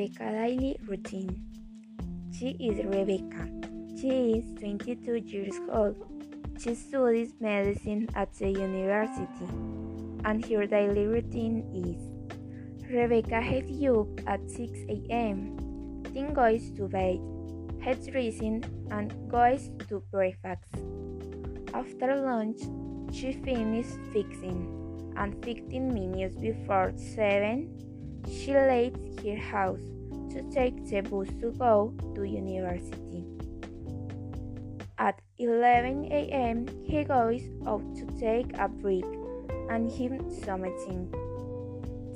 Rebecca daily routine. She is Rebecca. She is 22 years old. She studies medicine at the university, and her daily routine is Rebecca gets up at 6 a.m., then goes to bed, heads dressing, and goes to breakfast. After lunch, she finishes fixing, and 15 minutes before 7, she leaves her house to take the bus to go to university. At 11 a.m., he goes out to take a break and him something.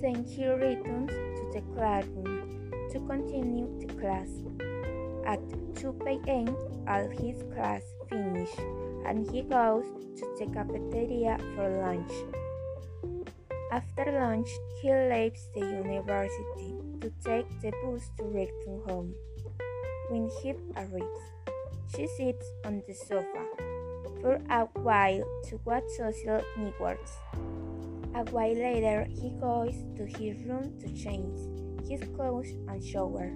Then he returns to the classroom to continue the class. At 2 p.m., all his class finish and he goes to the cafeteria for lunch. After lunch, he leaves the university to take the bus to return home. When he arrives, she sits on the sofa for a while to watch social networks. A while later, he goes to his room to change his clothes and shower.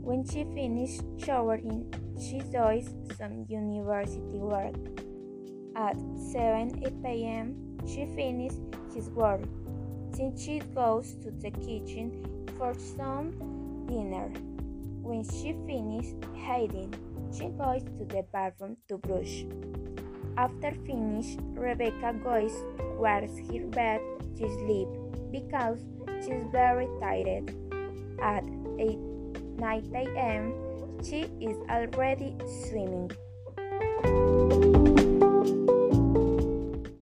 When she finishes showering, she does some university work. At 7 p.m., she finishes his work. Then she goes to the kitchen for some dinner. When she finishes hiding, she goes to the bathroom to brush. After finish, Rebecca goes towards her bed to sleep because she's very tired. At 8 9 a.m., she is already swimming.